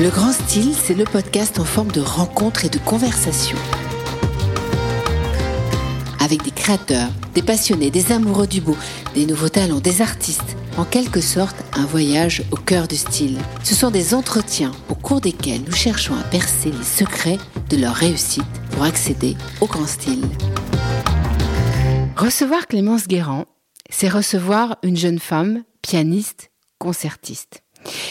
Le Grand Style, c'est le podcast en forme de rencontre et de conversation. Avec des créateurs, des passionnés, des amoureux du beau, des nouveaux talents, des artistes. En quelque sorte, un voyage au cœur du style. Ce sont des entretiens au cours desquels nous cherchons à percer les secrets de leur réussite pour accéder au grand style. Recevoir Clémence Guérand, c'est recevoir une jeune femme, pianiste, concertiste.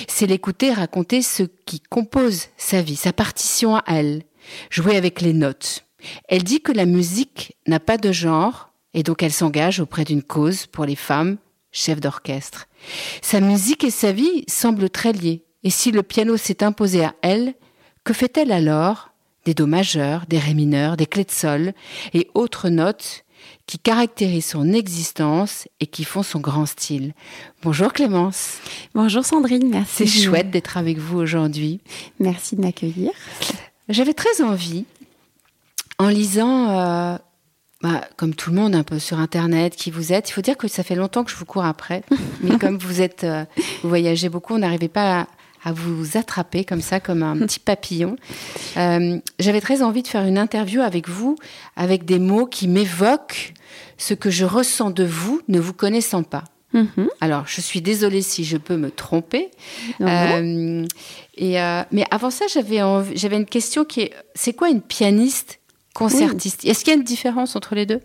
C'est l'écouter raconter ce qui compose sa vie, sa partition à elle, jouer avec les notes. Elle dit que la musique n'a pas de genre et donc elle s'engage auprès d'une cause pour les femmes, chefs d'orchestre. Sa musique et sa vie semblent très liées. Et si le piano s'est imposé à elle, que fait-elle alors? Des do majeurs, des ré mineurs, des clés de sol et autres notes qui caractérisent son existence et qui font son grand style. Bonjour Clémence. Bonjour Sandrine, merci. C'est chouette d'être avec vous aujourd'hui. Merci de m'accueillir. J'avais très envie, en lisant, euh, bah, comme tout le monde, un peu sur Internet, qui vous êtes. Il faut dire que ça fait longtemps que je vous cours après, mais comme vous êtes, euh, vous voyagez beaucoup, on n'arrivait pas à, à vous attraper comme ça, comme un petit papillon. Euh, J'avais très envie de faire une interview avec vous, avec des mots qui m'évoquent ce que je ressens de vous, ne vous connaissant pas. Mhm. Alors, je suis désolée si je peux me tromper. Non, non. Euh, et, euh, mais avant ça, j'avais j'avais une question qui est c'est quoi une pianiste? Concertiste. Est-ce qu'il y a une différence entre les deux?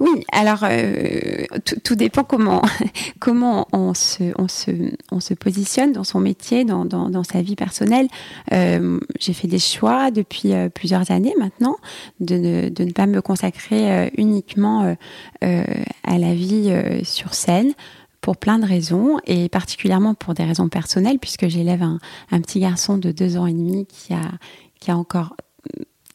Oui, alors euh, tout, dépend comment comment on se on se on se positionne dans son métier, dans dans, dans sa vie personnelle. Euh, J'ai fait des choix depuis euh, plusieurs années maintenant de ne de ne pas me consacrer uniquement à la vie sur scène pour plein de raisons et particulièrement pour des raisons personnelles puisque j'élève un, un petit garçon de deux ans et demi qui a qui a encore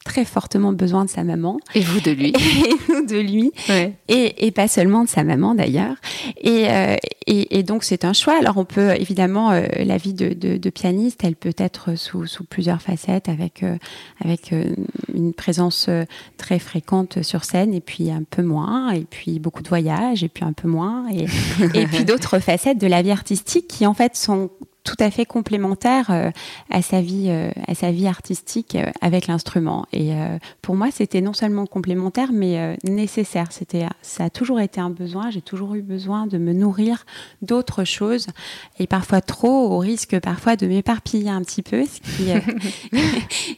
très fortement besoin de sa maman Et vous de lui et nous de lui Ouais. et, et pas seulement de sa maman d'ailleurs. Et, euh, et, et donc c'est un choix. Alors on peut évidemment euh, la vie de, de, de pianiste, elle peut être sous, sous plusieurs facettes, avec euh, avec une présence très fréquente sur scène et puis un peu moins, et puis beaucoup de voyages et puis un peu moins, et, et puis d'autres facettes de la vie artistique qui en fait sont tout à fait complémentaires euh, à sa vie euh, à sa vie artistique euh, avec l'instrument. Et pour moi c'était non seulement complémentaire mais nécessaire. C'était ça a toujours été un besoin. J'ai toujours eu besoin de me nourrir d'autres choses. Et parfois trop au risque parfois de m'éparpiller un petit peu ce qui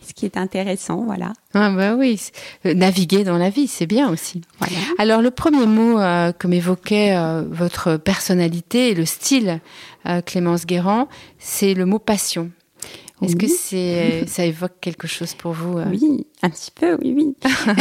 ce qui est intéressant voilà Ah bah oui, euh, naviguer dans la vie, c'est bien aussi. voilà Alors le premier mot euh, que m'évoquait euh, votre personnalité et le style, euh, Clémence Guérand, c'est le mot passion. Est-ce Oui. que c'est ça évoque quelque chose pour vous euh? Oui, un petit peu, oui, oui.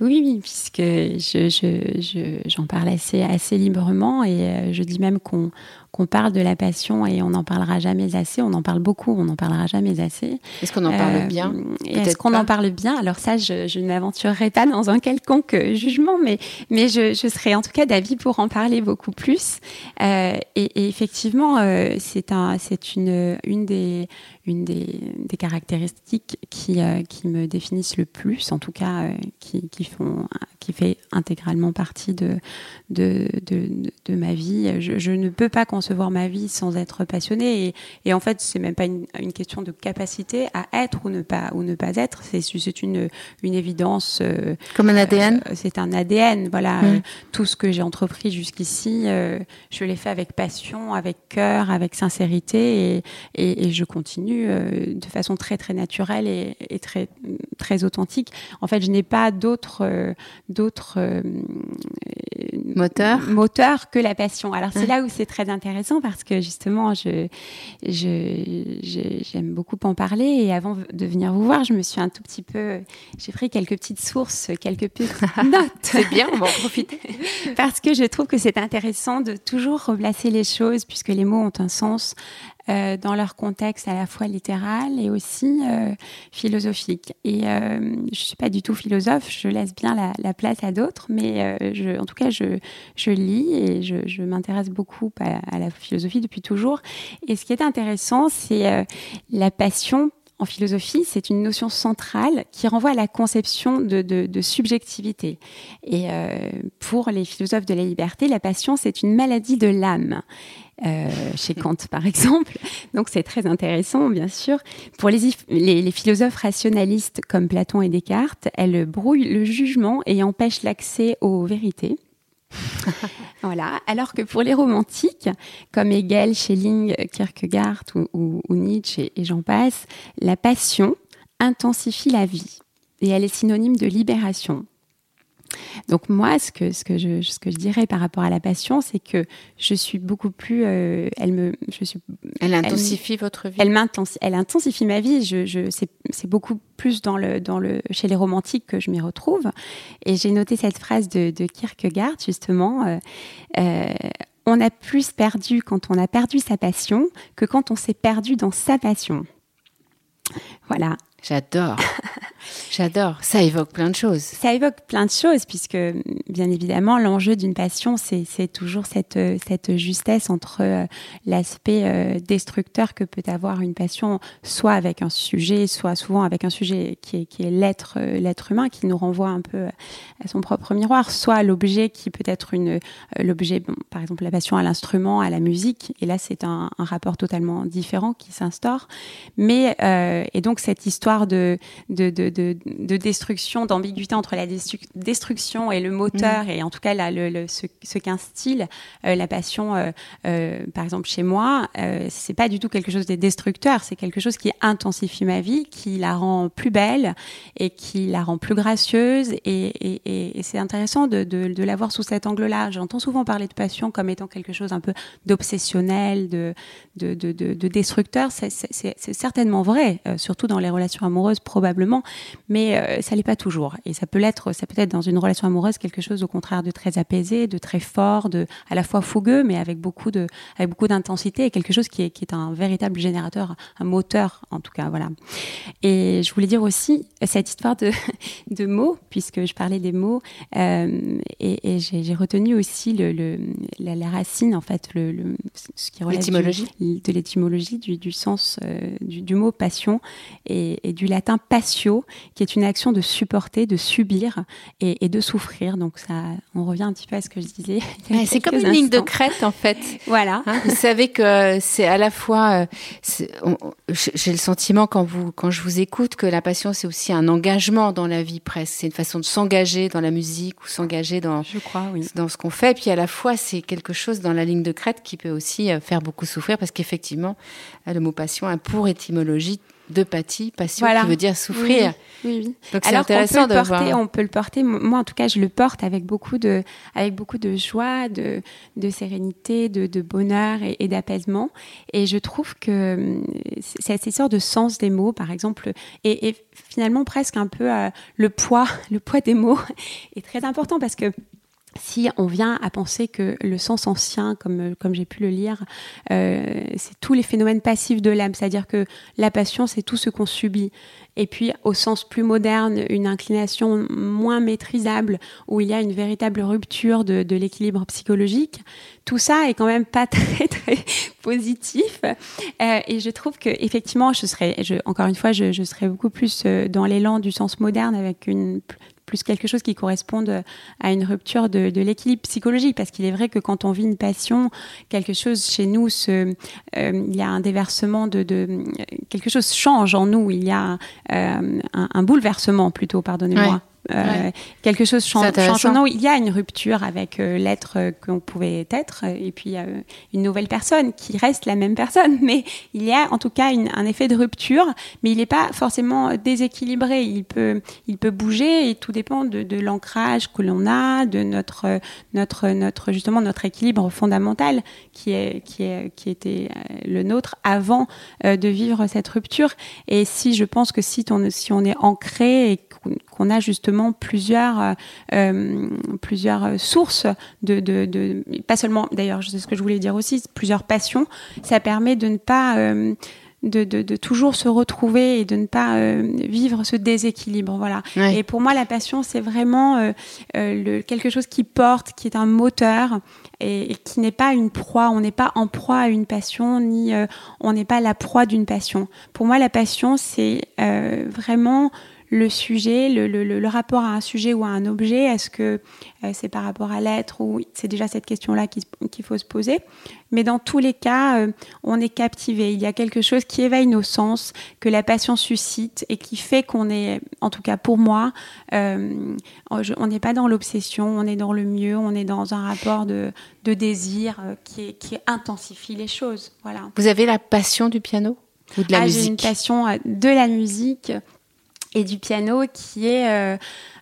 oui, oui, puisque je, je, je- j'en parle assez, assez librement et euh, je dis même qu'on, qu'on parle de la passion et on n'en parlera jamais assez. On en parle beaucoup, on n'en parlera jamais assez. Est-ce qu'on en parle Euh, bien Est-ce qu'on en parle bien? Alors ça, je, je ne m'aventurerai pas dans un quelconque euh, jugement, mais, mais je, je serai en tout cas d'avis pour en parler beaucoup plus. Euh, et, et effectivement, euh, c'est un, c'est une, une des, une des, des caractéristiques qui, euh, qui me définissent le plus, en tout cas, euh, qui, qui font, qui fait intégralement partie de, de, de, de ma vie. Je, je ne peux pas concevoir ma vie sans être passionnée. Et, et en fait, c'est même pas une, une question de capacité à être ou ne pas ou ne pas être. C'est une une évidence. euh, Comme un ADN c'est un ADN. Voilà, Mm. Euh, tout ce que j'ai entrepris jusqu'ici, je l'ai fait avec passion, avec cœur, avec sincérité, et, et, et je continue euh, de façon très très naturelle et, et très très authentique. En fait, je n'ai pas d'autres euh, d'autres euh, Moteur moteur que la passion. Alors c'est Ouais. là où c'est très intéressant parce que justement, je je- je- j'aime beaucoup en parler et avant de venir vous voir, je me suis un tout petit peu, j'ai pris quelques petites sources, quelques petites notes C'est bien, on va en profiter. parce que je trouve que c'est intéressant de toujours replacer les choses puisque les mots ont un sens euh, dans leur contexte à la fois littéral et aussi euh, philosophique. Et euh, je suis pas du tout philosophe, je laisse bien la, la place à d'autres, mais euh, je, en tout cas, je, je lis et je, je m'intéresse beaucoup à, à la philosophie depuis toujours. Et ce qui est intéressant, c'est euh, la passion en philosophie, c'est une notion centrale qui renvoie à la conception de, de, subjectivité. Et euh, pour les philosophes de la liberté, la passion, c'est une maladie de l'âme. Euh, chez Kant par exemple. Donc c'est très intéressant, bien sûr. Pour les, les, les, philosophes rationalistes comme Platon et Descartes, elle brouille le jugement et empêche l'accès aux vérités. voilà. Alors que pour les romantiques, comme Hegel, Schelling, Kierkegaard ou, Nietzsche et, j'en passe, la passion intensifie la vie et elle est synonyme de libération. Donc moi, ce que, ce que, je, ce que je dirais par rapport à la passion, c'est que je suis beaucoup plus... Euh, elle me... Je suis, elle intensifie votre vie Elle, elle intensifie ma vie. Je, je, c'est beaucoup plus dans le, dans le, chez les romantiques que je m'y retrouve. Et j'ai noté cette phrase de, de Kierkegaard, justement. Euh, euh, on a plus perdu quand on a perdu sa passion que quand on s'est perdu dans sa passion. Voilà. J'adore. J'adore. Ça évoque plein de choses. Ça évoque plein de choses, puisque bien évidemment, l'enjeu d'une passion, c'est toujours cette, cette justesse entre euh, l'aspect euh, destructeur que peut avoir une passion, soit avec un sujet, soit souvent avec un sujet qui est, qui est l'être euh, l'être humain, qui nous renvoie un peu à son propre miroir, soit l'objet qui peut être une l'objet, par exemple la passion à l'instrument, à la musique. Et là, c'est un, rapport totalement différent qui s'instaure. Mais et donc cette histoire de, de, destruction, d'ambiguïté entre la destruction et le moteur, mm. et en tout cas le, ce, ce qu'instille euh, la passion, euh, euh, par exemple chez moi, c'est pas du tout quelque chose de destructeur, c'est quelque chose qui intensifie ma vie, qui la rend plus belle et qui la rend plus gracieuse. Et, et, et, c'est intéressant de, de, de la voir sous cet angle-là. J'entends souvent parler de passion comme étant quelque chose un peu d'obsessionnel, de, de, de, de, destructeur. C'est certainement vrai, surtout dans les relations amoureuse probablement, mais euh, ça l'est pas toujours. Et ça peut l'être, ça peut être dans une relation amoureuse quelque chose au contraire de très apaisé, de très fort, de à la fois fougueux, mais avec beaucoup de, avec beaucoup d'intensité et quelque chose qui est, qui est un véritable générateur, un moteur en tout cas, voilà. Et je voulais dire aussi cette histoire de, de mots, puisque je parlais des mots, euh, et, et j'ai retenu aussi le, le la, la, racine en fait, le, le ce qui relève de l'étymologie du, du, sens euh, du, du, mot passion et, et du latin patio, qui est une action de supporter, de subir et, de souffrir. Donc ça, on revient un petit peu à ce que je disais. c'est comme une ligne de crête en fait. voilà. Hein, vous savez que c'est à la fois, euh, j'ai le sentiment quand vous, quand je vous écoute, que la passion c'est aussi un engagement dans la vie presque. C'est une façon de s'engager dans la musique ou s'engager dans, je crois, oui. dans ce qu'on fait. Puis à la fois c'est quelque chose dans la ligne de crête qui peut aussi euh, faire beaucoup souffrir parce qu'effectivement le mot passion a pour étymologie de pathie, passion, qui veut dire souffrir. Oui, oui. Donc c'est intéressant de porter, On peut le porter. Moi, en tout cas, je le porte avec beaucoup de, avec beaucoup de joie, de, de sérénité, de, de bonheur et, et d'apaisement. Et je trouve que hum, c'est cette sorte de sens des mots, par exemple, et, et finalement presque un peu euh, le poids, le poids des mots est très important parce que si on vient à penser que le sens ancien, comme, comme j'ai pu le lire, euh, c'est tous les phénomènes passifs de l'âme, c'est-à-dire que la passion, c'est tout ce qu'on subit. Et puis, au sens plus moderne, une inclination moins maîtrisable, où il y a une véritable rupture de, l'équilibre psychologique. Tout ça est quand même pas très, très positif. Euh, et je trouve que, effectivement, je serais, encore une fois, je, je serais beaucoup plus euh, dans l'élan du sens moderne avec une plus quelque chose qui corresponde à une rupture de, l'équilibre psychologique. Parce qu'il est vrai que quand on vit une passion, quelque chose chez nous, euh, il y a un déversement de, quelque chose change en nous. Il y a euh, un, un, bouleversement plutôt, pardonnez-moi. Euh, quelque chose change, change non, il y a une rupture avec euh, l'être euh, qu'on pouvait être et puis une nouvelle personne qui reste la même personne. Mais il y a en tout cas une, un effet de rupture mais il n'est pas forcément déséquilibré. Il peut il peut bouger et tout dépend de, de l'ancrage que l'on a de notre notre notre justement notre équilibre fondamental qui est qui est qui était le nôtre avant de vivre cette rupture. Et si je pense que si on si on est ancré et qu'on a justement plusieurs, euh, euh, plusieurs sources de, de, de, pas seulement, d'ailleurs, c'est ce que je voulais dire aussi, plusieurs passions. Ça permet de ne pas, euh, de, de, de, toujours se retrouver et de ne pas euh, vivre ce déséquilibre. Voilà. Et pour moi, la passion, c'est vraiment euh, euh, le, quelque chose qui porte, qui est un moteur et, et qui n'est pas une proie. On n'est pas en proie à une passion, ni on n'est pas la proie d'une passion. Pour moi, la passion, c'est vraiment le sujet, le, le, le, rapport à un sujet ou à un objet, est-ce que euh, c'est par rapport à l'être ou c'est déjà cette question-là qu'il faut se poser. Mais dans tous les cas, euh, on est captivé. Il y a quelque chose qui éveille nos sens, que la passion suscite et qui fait qu'on est, en tout cas pour moi, euh, on n'est pas dans l'obsession, on est dans le mieux, on est dans un rapport de, de désir qui, qui intensifie les choses. Voilà. Vous avez la passion du piano ou de la ah, musique? J'ai une passion de la musique et du piano qui est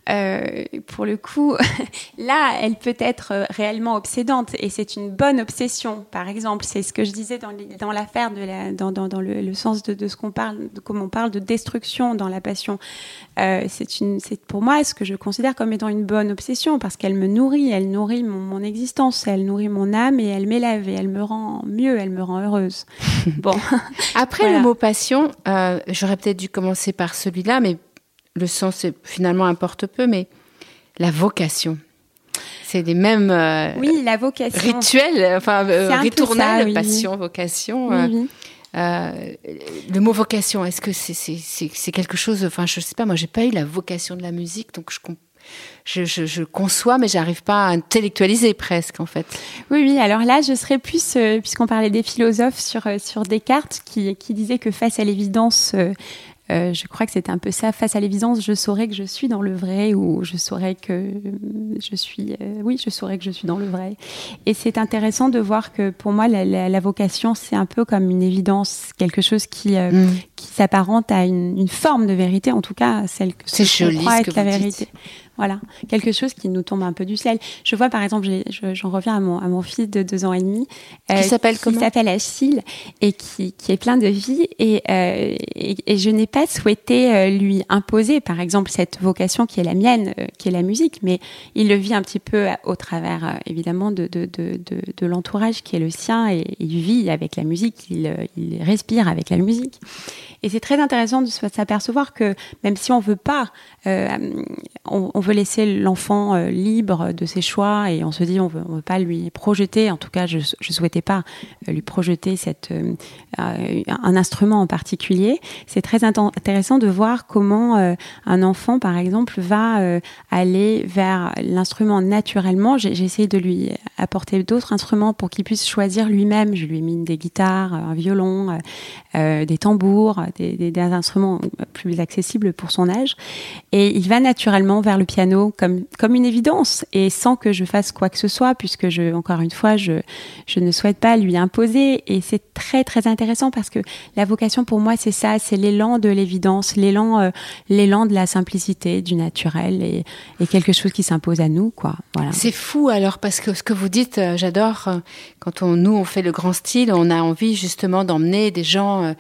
euh, pour le coup, là, elle peut être euh, réellement obsédante et c'est une bonne obsession. Par exemple, c'est ce que je disais dans, dans l'affaire de la, dans, dans, dans le, sens de, de ce qu'on parle, de, comme on parle de destruction dans la passion. Euh, c'est une, c'est pour moi ce que je considère comme étant une bonne obsession parce qu'elle me nourrit, elle nourrit mon, mon existence, elle nourrit mon âme et elle m'élève et elle me rend mieux, elle me rend heureuse. bon. Après le mot passion, euh, j'aurais peut-être dû commencer par celui-là, mais le sens finalement importe peu, mais la vocation. C'est les mêmes euh, oui, la vocation. rituels, enfin euh, ritournelles, passion, vocation. Oui, euh, le mot vocation, est-ce que c'est quelque chose Enfin, je sais pas. Moi, j'ai pas eu la vocation de la musique, donc je, je, je, conçois, mais j'arrive pas à intellectualiser presque, en fait. Oui, oui. Alors là, je serais plus, puisqu'on parlait des philosophes sur sur Descartes, qui qui disait que face à l'évidence, euh, je crois que c'est un peu ça. Face à l'évidence, je saurais que je suis dans le vrai ou je saurais que je suis. Euh, oui, je saurais que je suis dans le vrai. Et c'est intéressant de voir que pour moi, la, la, la vocation, c'est un peu comme une évidence, quelque chose qui, euh, mm. qui s'apparente à une, une, forme de vérité, en tout cas celle que c'est je crois être la vérité. Dites. Voilà, quelque chose qui nous tombe un peu du ciel. Je vois par exemple, j'en reviens à mon, à mon fils de deux ans et demi, euh, qui s'appelle comment? Qui s'appelle Achille et qui, qui est plein de vie et, euh, et, et, je n'ai pas souhaité euh, lui imposer, par exemple, cette vocation qui est la mienne, euh, qui est la musique, mais il le vit un petit peu au travers, évidemment, de, de, de, de, de l'entourage qui est le sien et il vit avec la musique, il, il respire avec la musique. Et c'est très intéressant de s'apercevoir que même si on veut pas, on, on, veut laisser l'enfant euh, libre de ses choix et on se dit on veut, on veut pas lui projeter. En tout cas, je, je souhaitais pas euh, lui projeter cette euh, un instrument en particulier. C'est très intéressant de voir comment un enfant, par exemple, va aller vers l'instrument naturellement. J'ai essayé de lui apporter d'autres instruments pour qu'il puisse choisir lui-même. Je lui ai mis des guitares, un violon, des tambours des, des, des, instruments plus accessibles pour son âge. Et il va naturellement vers le piano comme, comme une évidence et sans que je fasse quoi que ce soit, puisque je, encore une fois, je, je ne souhaite pas lui imposer. Et c'est très, très intéressant parce que la vocation pour moi, c'est ça, c'est l'élan de l'évidence, l'élan, euh, l'élan de la simplicité, du naturel et, et quelque chose qui s'impose à nous, quoi. Voilà. C'est fou alors parce que ce que vous dites, euh, j'adore. Euh, quand on, nous, on fait le grand style, on a envie justement d'emmener des gens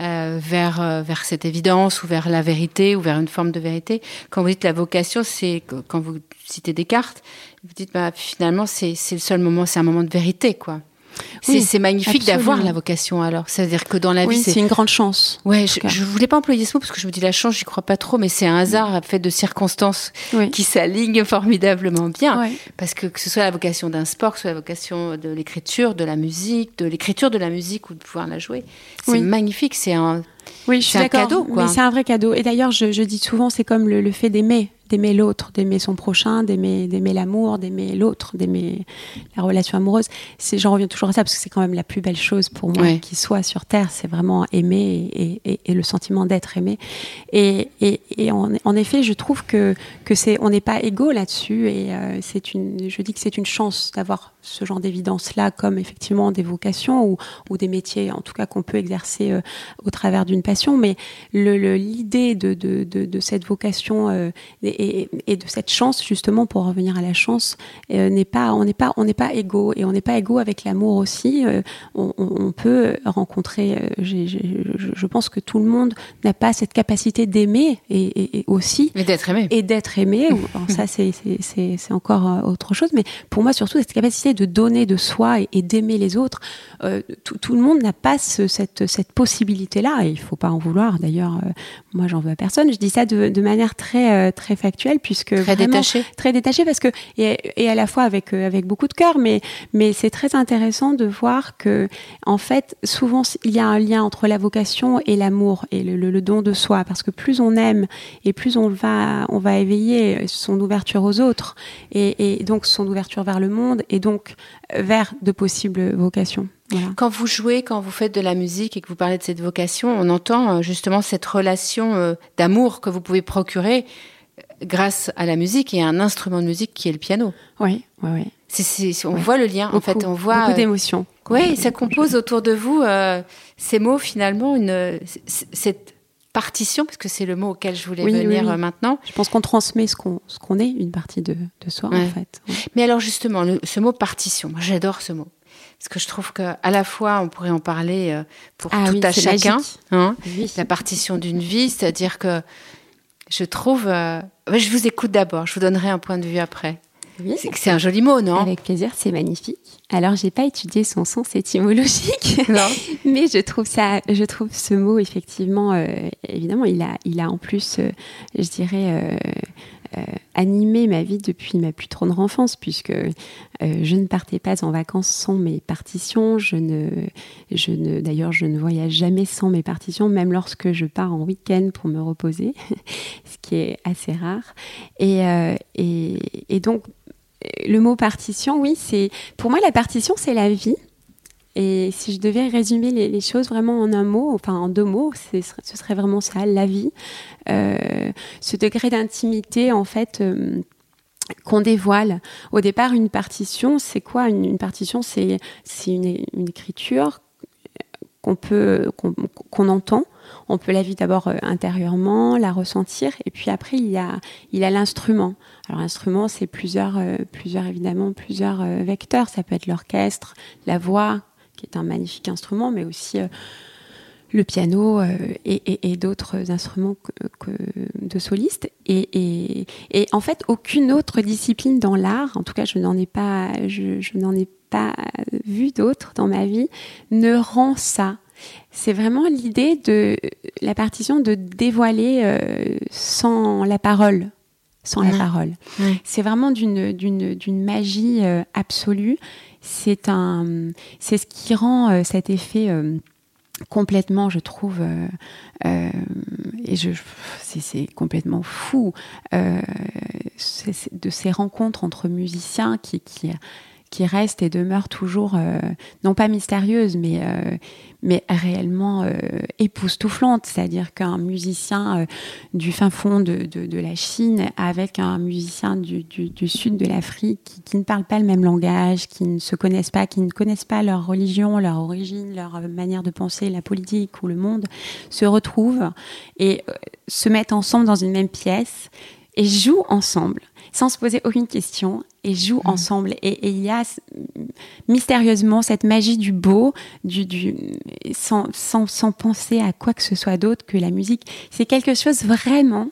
vers, vers cette évidence ou vers la vérité ou vers une forme de vérité. Quand vous dites la vocation, c'est quand vous citez Descartes, vous dites bah, finalement c'est le seul moment, c'est un moment de vérité, quoi. Oui, c'est magnifique d'avoir la vocation alors. C'est-à-dire que dans la oui, vie, c'est une grande chance. Ouais, je, je, voulais pas employer ce mot parce que je me dis la chance, j'y crois pas trop, mais c'est un hasard fait de circonstances oui. qui s'alignent formidablement bien. Parce que que ce soit la vocation d'un sport, que ce soit la vocation de l'écriture, de la musique, de l'écriture de la musique ou de pouvoir la jouer, c'est magnifique. C'est un oui, je suis un cadeau, quoi. Mais c'est un vrai cadeau. Et d'ailleurs, je, je, dis souvent, c'est comme le, le fait d'aimer d'aimer l'autre, d'aimer son prochain, d'aimer d'aimer l'amour, d'aimer l'autre, d'aimer la relation amoureuse. C'est j'en reviens toujours à ça parce que c'est quand même la plus belle chose pour moi ouais. qui soit sur terre, c'est vraiment aimer et, et, et, le sentiment d'être aimé. Et, et en, en, effet, je trouve que que c'est on n'est pas égaux là-dessus et euh, c'est une je dis que c'est une chance d'avoir ce genre d'évidence là comme effectivement des vocations ou, ou des métiers en tout cas qu'on peut exercer euh, au travers d'une passion, mais l'idée de, de, de, de, cette vocation euh, et, et, de cette chance, justement, pour revenir à la chance, euh, n'est pas, on n'est pas, on n'est pas égaux et on n'est pas égaux avec l'amour aussi. Euh, on, on, peut rencontrer, je, je, pense que tout le monde n'a pas cette capacité d'aimer et, et, aussi et d'être aimé et d'être aimé. ça, c'est encore autre chose, mais pour moi, surtout cette capacité de donner de soi et, d'aimer les autres. tout, tout le monde n'a pas ce, cette, cette possibilité-là, et il faut pas en vouloir. D'ailleurs, euh, moi, j'en veux à personne. Je dis ça de, de manière très, euh, très factuelle, puisque très détachée, très détachée, parce que et, et à la fois avec euh, avec beaucoup de cœur, mais mais c'est très intéressant de voir que en fait, souvent, il y a un lien entre la vocation et l'amour et le, le, don de soi, parce que plus on aime et plus on va on va éveiller son ouverture aux autres et, et donc son ouverture vers le monde et donc vers de possibles vocations. Quand vous jouez, quand vous faites de la musique et que vous parlez de cette vocation, on entend euh, justement cette relation euh, d'amour que vous pouvez procurer grâce à la musique et à un instrument de musique qui est le piano. Oui, oui, oui. on voit le lien, en fait, on voit beaucoup d'émotions. oui, ça compose autour de vous ces mots finalement, une cette partition, parce que c'est le mot auquel je voulais venir maintenant. Je pense qu'on transmet ce qu'on ce qu'on est, une partie de, de soi en fait. Mais alors justement, ce mot partition, j'adore ce mot. Parce que je trouve qu'à la fois, on pourrait en parler euh, pour ah tout à chacun. Hein, La partition d'une vie, c'est-à-dire que je trouve. Euh, je vous écoute d'abord, je vous donnerai un point de vue après. c'est un joli mot, non? Avec plaisir, c'est magnifique. Alors, j'ai pas étudié son sens étymologique, mais je trouve ça, je trouve ce mot effectivement, euh, évidemment, il a, il a en plus, je dirais, euh, animé ma vie depuis ma plus tendre enfance, puisque euh, je ne partais pas en vacances sans mes partitions. Je ne, je ne, d'ailleurs, je ne voyage jamais sans mes partitions, même lorsque je pars en week-end pour me reposer, ce qui est assez rare. Et, euh, et, et donc, le mot partition, oui, c'est pour moi la partition, c'est la vie. Et si je devais résumer les, choses vraiment en un mot, enfin en deux mots, ce serait vraiment ça, la vie. Euh, ce degré d'intimité, en fait, euh, qu'on dévoile. Au départ, une partition, c'est quoi une, partition? C'est une, écriture qu'on peut qu'on entend. On peut la vivre d'abord euh, intérieurement, la ressentir, et puis après il y a il a l'instrument. Alors l'instrument, c'est plusieurs plusieurs évidemment plusieurs vecteurs. Ça peut être l'orchestre, la voix qui est un magnifique instrument, mais aussi euh, le piano euh, et, d'autres instruments que, de solistes. Et, en fait, aucune autre discipline dans l'art, en tout cas, je n'en ai pas, je, n'en ai pas vu d'autres dans ma vie, ne rend ça. C'est vraiment l'idée de la partition de dévoiler euh, sans la parole, sans la parole. C'est vraiment d'une d'une magie absolue c'est un, c'est ce qui rend euh, cet effet euh, complètement, je trouve, euh, et je, c'est, complètement fou de ces rencontres entre musiciens qui, qui qui reste et demeure toujours, euh, non pas mystérieuse, mais, euh, mais réellement euh, époustouflante. C'est-à-dire qu'un musicien du fin fond de, de, la Chine avec un musicien du, du, du sud de l'Afrique qui, qui, ne parlent pas le même langage, qui ne se connaissent pas, qui ne connaissent pas leur religion, leur origine, leur manière de penser la politique ou le monde, se retrouvent et se mettent ensemble dans une même pièce et jouent ensemble sans se poser aucune question et jouent mmh. ensemble. Et il y a mystérieusement cette magie du beau, du, du sans, sans, sans, penser à quoi que ce soit d'autre que la musique. C'est quelque chose vraiment,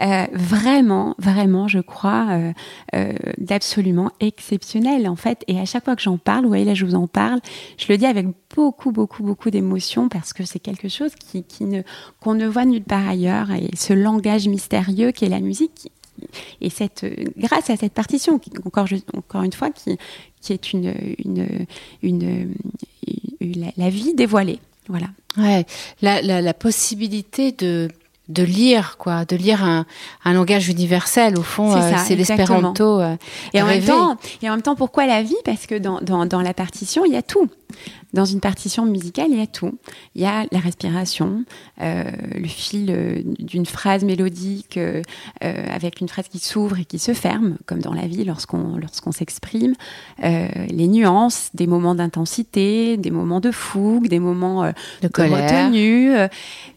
euh, vraiment, vraiment, je crois, euh, euh, d'absolument exceptionnel en fait. Et à chaque fois que j'en parle, vous voyez là, je vous en parle, je le dis avec beaucoup, beaucoup, beaucoup d'émotion parce que c'est quelque chose qui, qui ne qu'on ne voit nulle part ailleurs. Et ce langage mystérieux qui est la musique, et cette, grâce à cette partition, encore, encore une fois, qui, qui est une, une, une, la, vie dévoilée. Voilà. Ouais, la, la, la possibilité de de lire quoi de lire un, un langage universel au fond c'est euh, l'espéranto euh, et en même temps et en même temps pourquoi la vie? Parce que dans, dans, dans la partition il y a tout Dans une partition musicale, il y a tout. Il y a la respiration, euh, le fil euh, d'une phrase mélodique euh, avec une phrase qui s'ouvre et qui se ferme, comme dans la vie lorsqu'on lorsqu'on s'exprime. Euh, les nuances, des moments d'intensité, des moments de fougue, des moments De de colère. retenue, euh,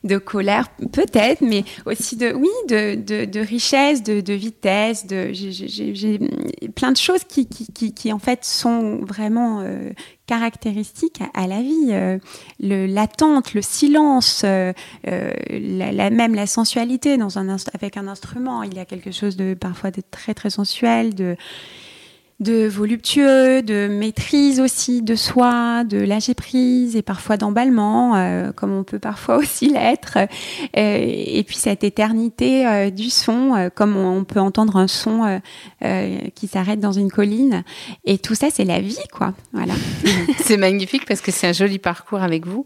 de colère peut-être, mais aussi de oui, de, de, de richesse, de, de vitesse, de j'ai- plein de choses qui, qui, qui, qui, en fait sont vraiment caractéristiques à, la vie. Euh, le l'attente, le silence, euh, euh, la, même la sensualité dans un avec un instrument. Il y a quelque chose de parfois de très très sensuel, de de voluptueux, de maîtrise aussi de soi, de lâcher prise et parfois d'emballement, euh, comme on peut parfois aussi l'être. Euh, et puis cette éternité euh, du son, comme on, peut entendre un son qui s'arrête dans une colline. Et tout ça, c'est la vie, quoi. Voilà. C'est magnifique parce que c'est un joli parcours avec vous.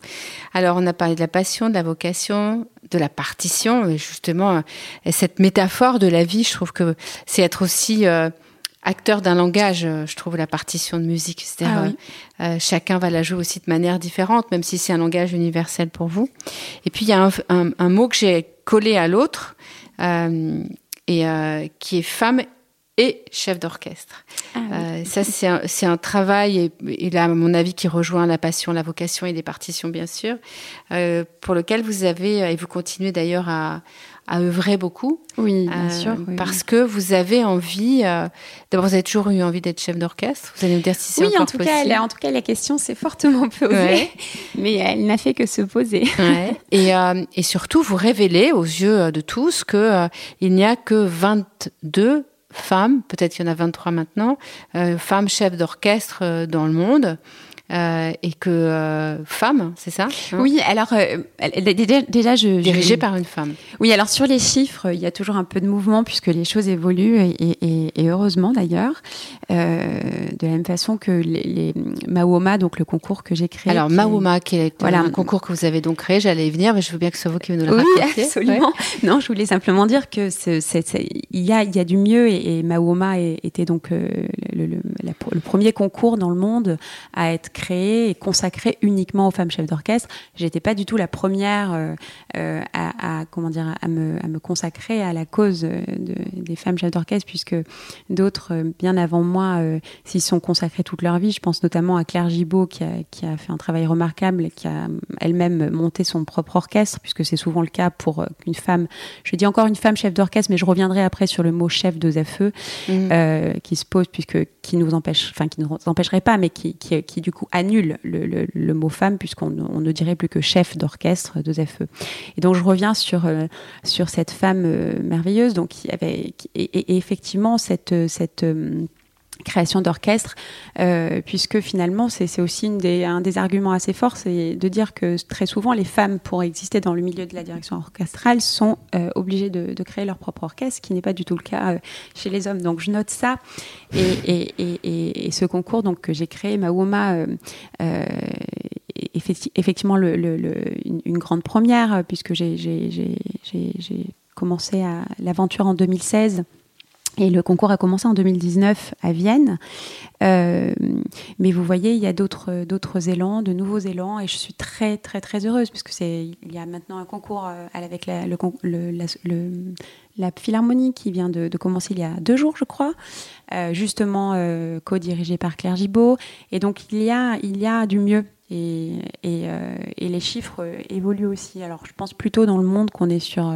Alors, on a parlé de la passion, de la vocation, de la partition. Et justement, cette métaphore de la vie, je trouve que c'est être aussi acteur d'un langage, euh, je trouve, la partition de musique. C'est-à-dire, Ah oui. euh, chacun va la jouer aussi de manière différente, même si c'est un langage universel pour vous. Et puis, il y a un, un- un mot que j'ai collé à l'autre, euh, et euh, qui est femme et chef d'orchestre. Ah oui. Ça, c'est un, travail, et, et là, à mon avis, qui rejoint la passion, la vocation et les partitions, bien sûr, pour lequel vous avez, et vous continuez d'ailleurs à, à œuvrer beaucoup, Oui, bien euh, sûr. oui, parce que vous avez envie, euh, d'abord, vous avez toujours eu envie d'être chef d'orchestre, vous allez me dire si c'est oui, encore en tout, possible. cas, en tout cas, la question s'est fortement posée, Ouais. mais elle n'a fait que se poser. Ouais. Et, euh, et surtout, vous révélez aux yeux de tous que il n'y a que 22 femmes, peut-être qu'il y en a 23 maintenant, femmes chefs d'orchestre dans le monde. Euh, et que euh, femmes, c'est ça hein Oui, alors euh, déjà, déjà, je, je- Dirigées par une femme. Oui, alors sur les chiffres, il y a toujours un peu de mouvement puisque les choses évoluent et, et- et heureusement d'ailleurs. De la même façon que les, les donc le concours que j'ai créé. Alors, qui est- Mahoma, qui est Voilà. un concours que vous avez donc créé, j'allais y venir, mais je veux bien que ce soit vous qui nous le Oui, absolument. Non, je voulais simplement dire que il y a, il y a du mieux et, et Mahoma était donc le, le- la- le premier concours dans le monde à être créé et consacré uniquement aux femmes chefs d'orchestre. J'étais pas du tout la première euh, euh, à, à- comment dire à me, à me consacrer à la cause euh, de- des femmes chefs d'orchestre puisque d'autres bien avant moi s'y sont consacrés toute leur vie. Je pense notamment à Claire Gibault qui a, qui a fait un travail remarquable, qui a elle-même monté son propre orchestre, puisque c'est souvent le cas pour une femme. Je dis encore une femme chef d'orchestre, mais je reviendrai après sur le mot chef de ZFE Mhm. euh, qui se pose, puisque qui nous empêche, enfin qui nous empêcherait pas, mais qui, qui, du coup annule le, le, mot femme, puisqu'on on ne dirait plus que chef d'orchestre de ZFE. Et donc je reviens sur euh, sur cette femme euh, merveilleuse, donc qui avait et, et- effectivement cette cette euh, création d'orchestre, euh, puisque finalement c'est aussi un des arguments assez forts, c'est de dire que très souvent les femmes, pour exister dans le milieu de la direction orchestrale, sont euh, obligées de, créer leur propre orchestre, ce qui n'est pas du tout le cas euh, chez les hommes. Donc je note ça et, et, et, ce concours donc que j'ai créé, est effecti- effectivement une, une grande première puisque j'ai commencé l'aventure en 2016. Et le concours a commencé en 2019 à Vienne. Euh, mais vous voyez, il y a d'autres d'autres élans, de nouveaux élans, et je suis très très très heureuse puisque c'est il y a maintenant un concours euh, avec la, Philharmonie qui vient de, commencer il y a deux jours, je crois, euh, justement co-dirigé par Claire Gibault. Et donc il y a il y a du mieux. Et, et, les chiffres évoluent aussi. Alors je pense plutôt dans le monde qu'on est sur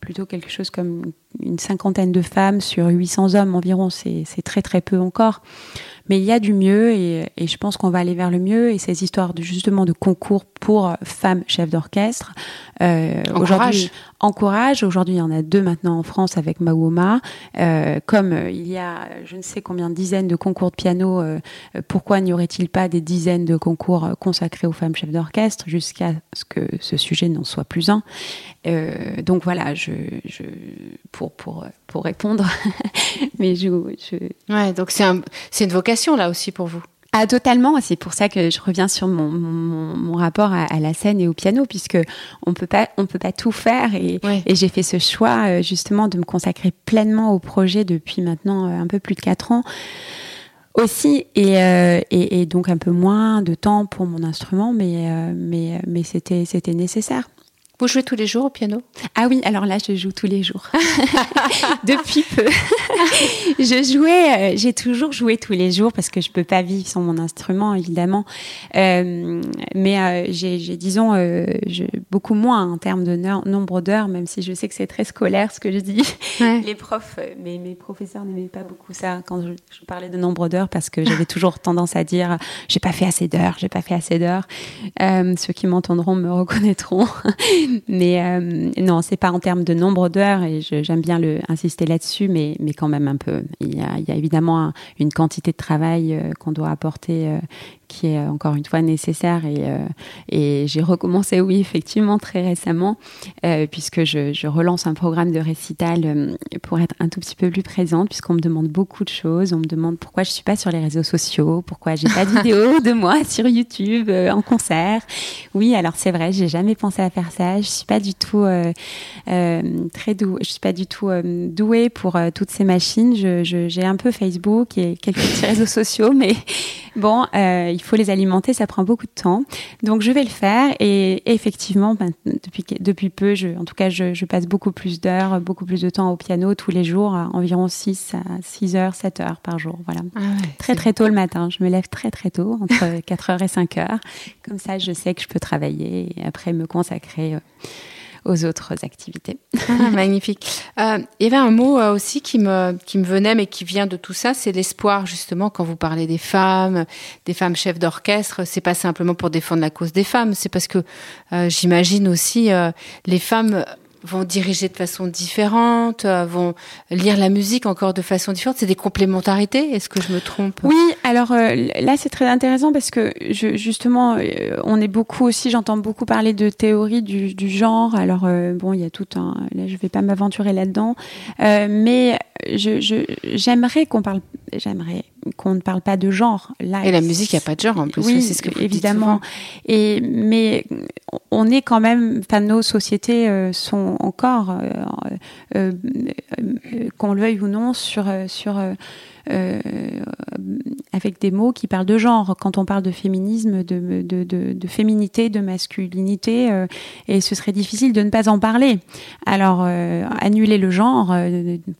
plutôt quelque chose comme une cinquantaine de femmes sur 800 hommes environ. C'est très très peu encore. Mais il y a du mieux et, et je pense qu'on va aller vers le mieux. Et ces histoires de, justement de concours pour femmes chefs d'orchestre, euh, Encourage. aujourd'hui encourage. Aujourd'hui, il y en a deux maintenant en France avec Mahoma. Euh, comme euh, il y a je ne sais combien de dizaines de concours de piano, euh, pourquoi n'y aurait-il pas des dizaines de concours consacrés aux femmes chefs d'orchestre jusqu'à ce que ce sujet n'en soit plus un? Euh, Donc voilà, je, je, pour, pour, pour répondre, mais je, je, Ouais, donc c'est un, c'est une vocation là aussi pour vous. ah, totalement. C'est pour ça que je reviens sur mon, mon, mon rapport à, à la scène et au piano, puisque on peut pas, on peut pas tout faire. Et, j'ai fait ce choix euh, justement de me consacrer pleinement au projet depuis maintenant euh, un peu plus de quatre ans. aussi et, et, et, donc un peu moins de temps pour mon instrument, mais mais mais c'était c'était nécessaire. Vous jouez tous les jours au piano Ah oui, alors là, je joue tous les jours. Depuis peu. je jouais, euh, j'ai toujours joué tous les jours parce que je peux pas vivre sans mon instrument, évidemment. Euh, mais euh, j'ai, disons, je, beaucoup moins en termes de nombre d'heures, même si je sais que c'est très scolaire ce que je dis. Les profs, mes, mes professeurs n'aimaient pas beaucoup ça quand je, je parlais de nombre d'heures parce que j'avais toujours tendance à dire j'ai pas fait assez d'heures, j'ai pas fait assez d'heures. ceux qui m'entendront me reconnaîtront. mais euh, non, c'est pas en termes de nombre d'heures et j'aime bien le, insister là-dessus, mais, mais quand même un peu. Il y a, il y a évidemment une quantité de travail euh, qu'on doit apporter euh, qui est encore une fois nécessaire et, euh, et j'ai recommencé oui effectivement très récemment euh, puisque je, je, relance un programme de récital euh, pour être un tout petit peu plus présente puisqu'on me demande beaucoup de choses. On me demande pourquoi je suis pas sur les réseaux sociaux pourquoi j'ai pas de vidéo de moi sur YouTube en concert. Oui alors c'est vrai j'ai jamais pensé à faire ça je suis pas du tout très douée je suis pas du tout douée pour toutes ces machines je, j'ai un peu Facebook et quelques petits réseaux sociaux mais bon il faut les alimenter, ça prend beaucoup de temps. Donc je vais le faire et effectivement, ben, depuis, depuis peu, je, en tout cas, je, je passe beaucoup plus d'heures, beaucoup plus de temps au piano tous les jours, environ 6 à 6 heures, 7 heures par jour. Voilà. Ah très très tôt le matin. Je me lève très très tôt, entre 4 heures et 5 heures. Comme ça, je sais que je peux travailler et après me consacrer. Aux autres activités. Ah, magnifique. Euh, il y avait un mot euh, aussi qui me, qui me venait, mais qui vient de tout ça, c'est l'espoir, justement, quand vous parlez des femmes, des femmes chefs d'orchestre, c'est pas simplement pour défendre la cause des femmes, c'est parce que euh, j'imagine aussi les femmes vont diriger de façon différente, euh, vont lire la musique encore de façon différente. C'est des complémentarités. Est-ce que je me trompe? Oui. Alors euh, là, c'est très intéressant parce que justement, euh, on est beaucoup aussi. J'entends beaucoup parler de théorie du, genre. Alors bon, il y a tout un. Là, je vais pas m'aventurer là-dedans, mais j'aimerais qu'on parle. J'aimerais qu'on ne parle pas de genre. Là, et la musique, il n'y a pas de genre en plus. Oui, c'est ce que évidemment. Et mais on est quand même, enfin, nos sociétés euh, sont encore, euh, euh, qu'on le veuille ou non, sur sur euh, avec des mots qui parlent de genre. Quand on parle de féminisme, de, de, féminité, de masculinité, euh, et ce serait difficile de ne pas en parler. Alors, euh, annuler le genre,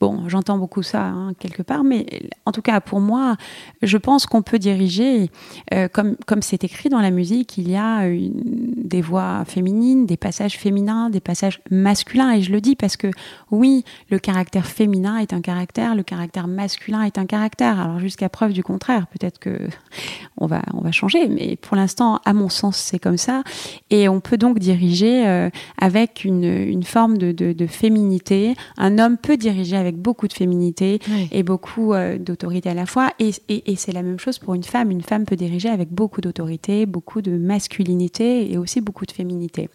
bon, j'entends beaucoup ça hein, quelque part, mais en tout cas, pour moi, je pense qu'on peut diriger, comme comme c'est écrit dans la musique, il y a des voix féminines, des passages féminins, des passages masculins, et je le dis parce que oui, le caractère féminin est un caractère, le caractère masculin est un caractère alors jusqu'à preuve du contraire, peut-être que on va on va changer, mais pour l'instant, à mon sens, c'est comme ça. Et on peut donc diriger euh, avec une, une forme de, de, de, féminité. Un homme peut diriger avec beaucoup de féminité et beaucoup euh, d'autorité à la fois. Et, et, et c'est la même chose pour une femme. Une femme peut diriger avec beaucoup d'autorité, beaucoup de masculinité et aussi beaucoup de féminité.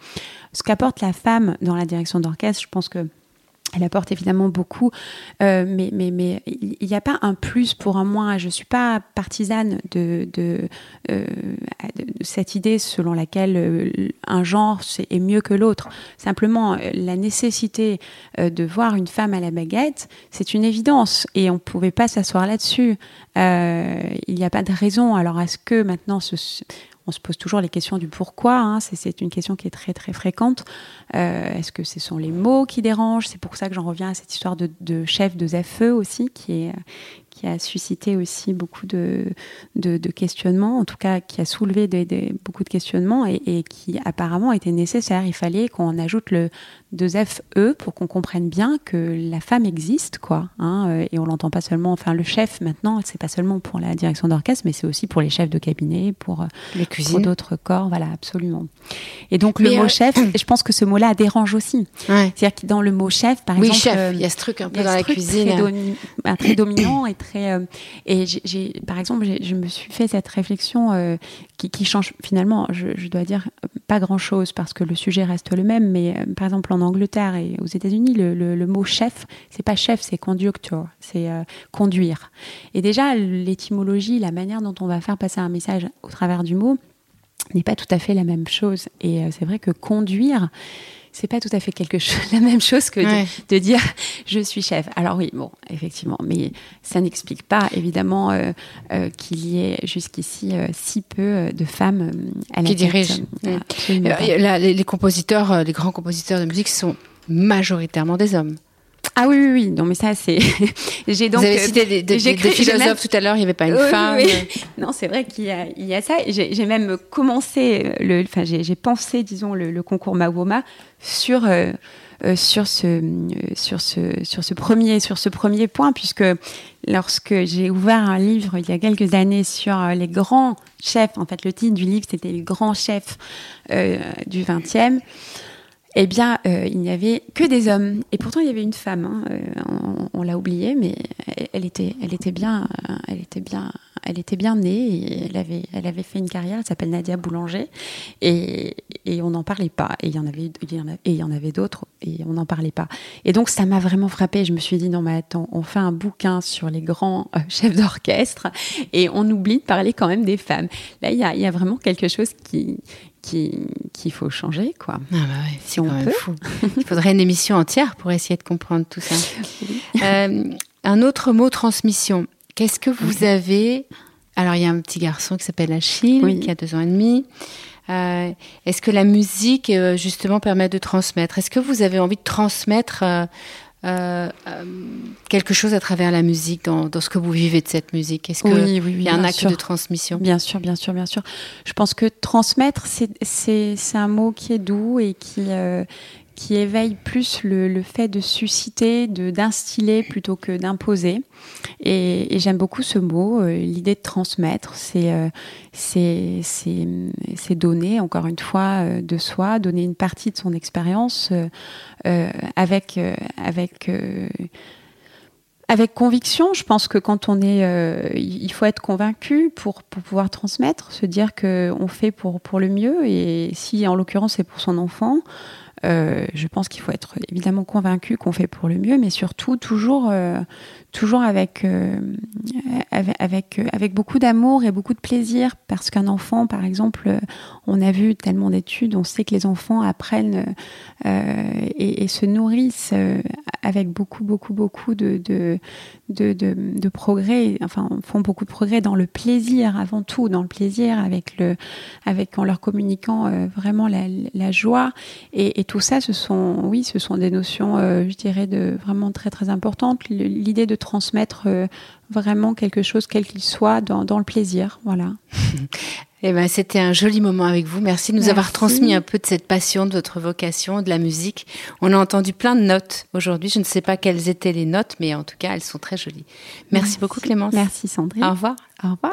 Ce qu'apporte la femme dans la direction d'orchestre, je pense que elle apporte évidemment beaucoup, euh, mais, il n'y a pas un plus pour un moins. Je ne suis pas partisane euh, de, cette idée selon laquelle euh, un genre est mieux que l'autre. Simplement, la nécessité de voir une femme à la baguette, c'est une évidence et on ne pouvait pas s'asseoir là-dessus. il n'y a pas de raison. Alors, est-ce que maintenant ce, on se pose toujours les questions du pourquoi. Hein. C'est une question qui est très très fréquente. Euh, Est-ce que ce sont les mots qui dérangent? C'est pour ça que j'en reviens à cette histoire de, chef de ZFE aussi, qui a suscité aussi beaucoup de, questionnements, en tout cas qui a soulevé beaucoup de questionnements et, et, qui apparemment était nécessaire. Il fallait qu'on ajoute le 2FE pour qu'on comprenne bien que la femme existe, quoi. Hein, euh, et on l'entend pas seulement, enfin le chef maintenant, c'est pas seulement pour la direction d'orchestre, mais c'est aussi pour les chefs de cabinet, pour, euh, les pour d'autres corps, voilà, absolument. Et donc le mot euh... chef, je pense que ce mot-là dérange aussi. Ouais. C'est-à-dire que dans le mot chef, par oui, exemple, chef, il y a ce truc un peu dans la cuisine, très, très dominant et très euh, et j'ai, par exemple, je me suis fait cette réflexion euh, qui, qui, change finalement, je, je, dois dire, pas grand-chose parce que le sujet reste le même, mais euh, par exemple en Angleterre et aux États-Unis, le, mot chef, c'est pas chef, c'est conductor, c'est euh, conduire. Et déjà, l'étymologie, la manière dont on va faire passer un message au travers du mot n'est pas tout à fait la même chose. Et c'est vrai que conduire, c'est pas tout à fait quelque chose, la même chose que de, dire je suis chef. Alors oui, bon, effectivement, mais ça n'explique pas évidemment euh, euh, qu'il y ait jusqu'ici si peu de femmes à la qui dirigent. les compositeurs, les grands compositeurs de musique sont majoritairement des hommes. Ah oui, oui, oui. Non, mais ça, c'est. j'ai donc. Vous avez cité des, des, philosophes tout à l'heure. Il n'y avait pas une femme. Oui. Non, c'est vrai qu'il y a, il y a ça. J'ai même commencé le. Enfin, j'ai pensé, disons, le, concours Mawoma sur. Euh, euh, sur ce euh, sur ce sur ce premier sur ce premier point puisque lorsque j'ai ouvert un livre il y a quelques années sur les grands chefs en fait le titre du livre c'était les grands chefs du 20e eh bien, euh, il n'y avait que des hommes. Et pourtant, il y avait une femme. Hein. Euh, on, l'a oublié, mais elle était, elle était bien, euh, elle était bien, elle était bien née. Et elle avait, elle avait fait une carrière. Elle s'appelle Nadia Boulanger. Et, et on n'en parlait pas. Et il y en avait, il y en et il y en avait d'autres. Et on n'en parlait pas. Et donc, ça m'a vraiment frappée. Je me suis dit non, mais attends, on fait un bouquin sur les grands chefs d'orchestre et on oublie de parler quand même des femmes. Là, il y a, il y a vraiment quelque chose qui qu'il faut changer, quoi. Ah bah si on peut. Il faudrait une émission entière pour essayer de comprendre tout ça. Euh, un autre mot, transmission. Qu'est-ce que vous avez Alors, il y a un petit garçon qui s'appelle Achille, qui a deux ans et demi. Euh, Est-ce que la musique, euh, justement, permet de transmettre? Est-ce que vous avez envie de transmettre euh, euh, euh, quelque chose à travers la musique, dans, dans, ce que vous vivez de cette musique. Est-ce qu'il oui, oui, y a un acte de transmission? Bien sûr, bien sûr, bien sûr. Je pense que transmettre, c'est un mot qui est doux et qui, euh, qui éveille plus le, fait de susciter, de d'instiller plutôt que d'imposer. Et, j'aime beaucoup ce mot, euh, l'idée de transmettre, c'est euh, donner encore une fois euh, de soi, donner une partie de son expérience euh, avec avec avec conviction, je pense que quand on est, il faut être convaincu pour, pour pouvoir transmettre, se dire que on fait pour pour le mieux et si en l'occurrence c'est pour son enfant, je pense qu'il faut être évidemment convaincu qu'on fait pour le mieux, mais surtout toujours, euh, toujours avec, euh, avec, avec, beaucoup d'amour et beaucoup de plaisir, parce qu'un enfant, par exemple, on a vu tellement d'études, on sait que les enfants apprennent et, se nourrissent avec beaucoup, beaucoup, beaucoup de, de, de, de, progrès, enfin, font beaucoup de progrès dans le plaisir avant tout, dans le plaisir avec le, avec en leur communiquant euh, vraiment la, joie et, et, tout ça, ce sont, oui, ce sont des notions, euh, je dirais, de vraiment très très importantes. L'idée de transmettre euh, vraiment quelque chose, quel qu'il soit, dans, dans le plaisir, voilà. Eh ben, c'était un joli moment avec vous. Merci de nous avoir transmis un peu de cette passion, de votre vocation, de la musique. On a entendu plein de notes aujourd'hui. Je ne sais pas quelles étaient les notes, mais en tout cas, elles sont très jolies. Merci, beaucoup, Clémence. Merci, Sandrine. Au revoir. Au revoir.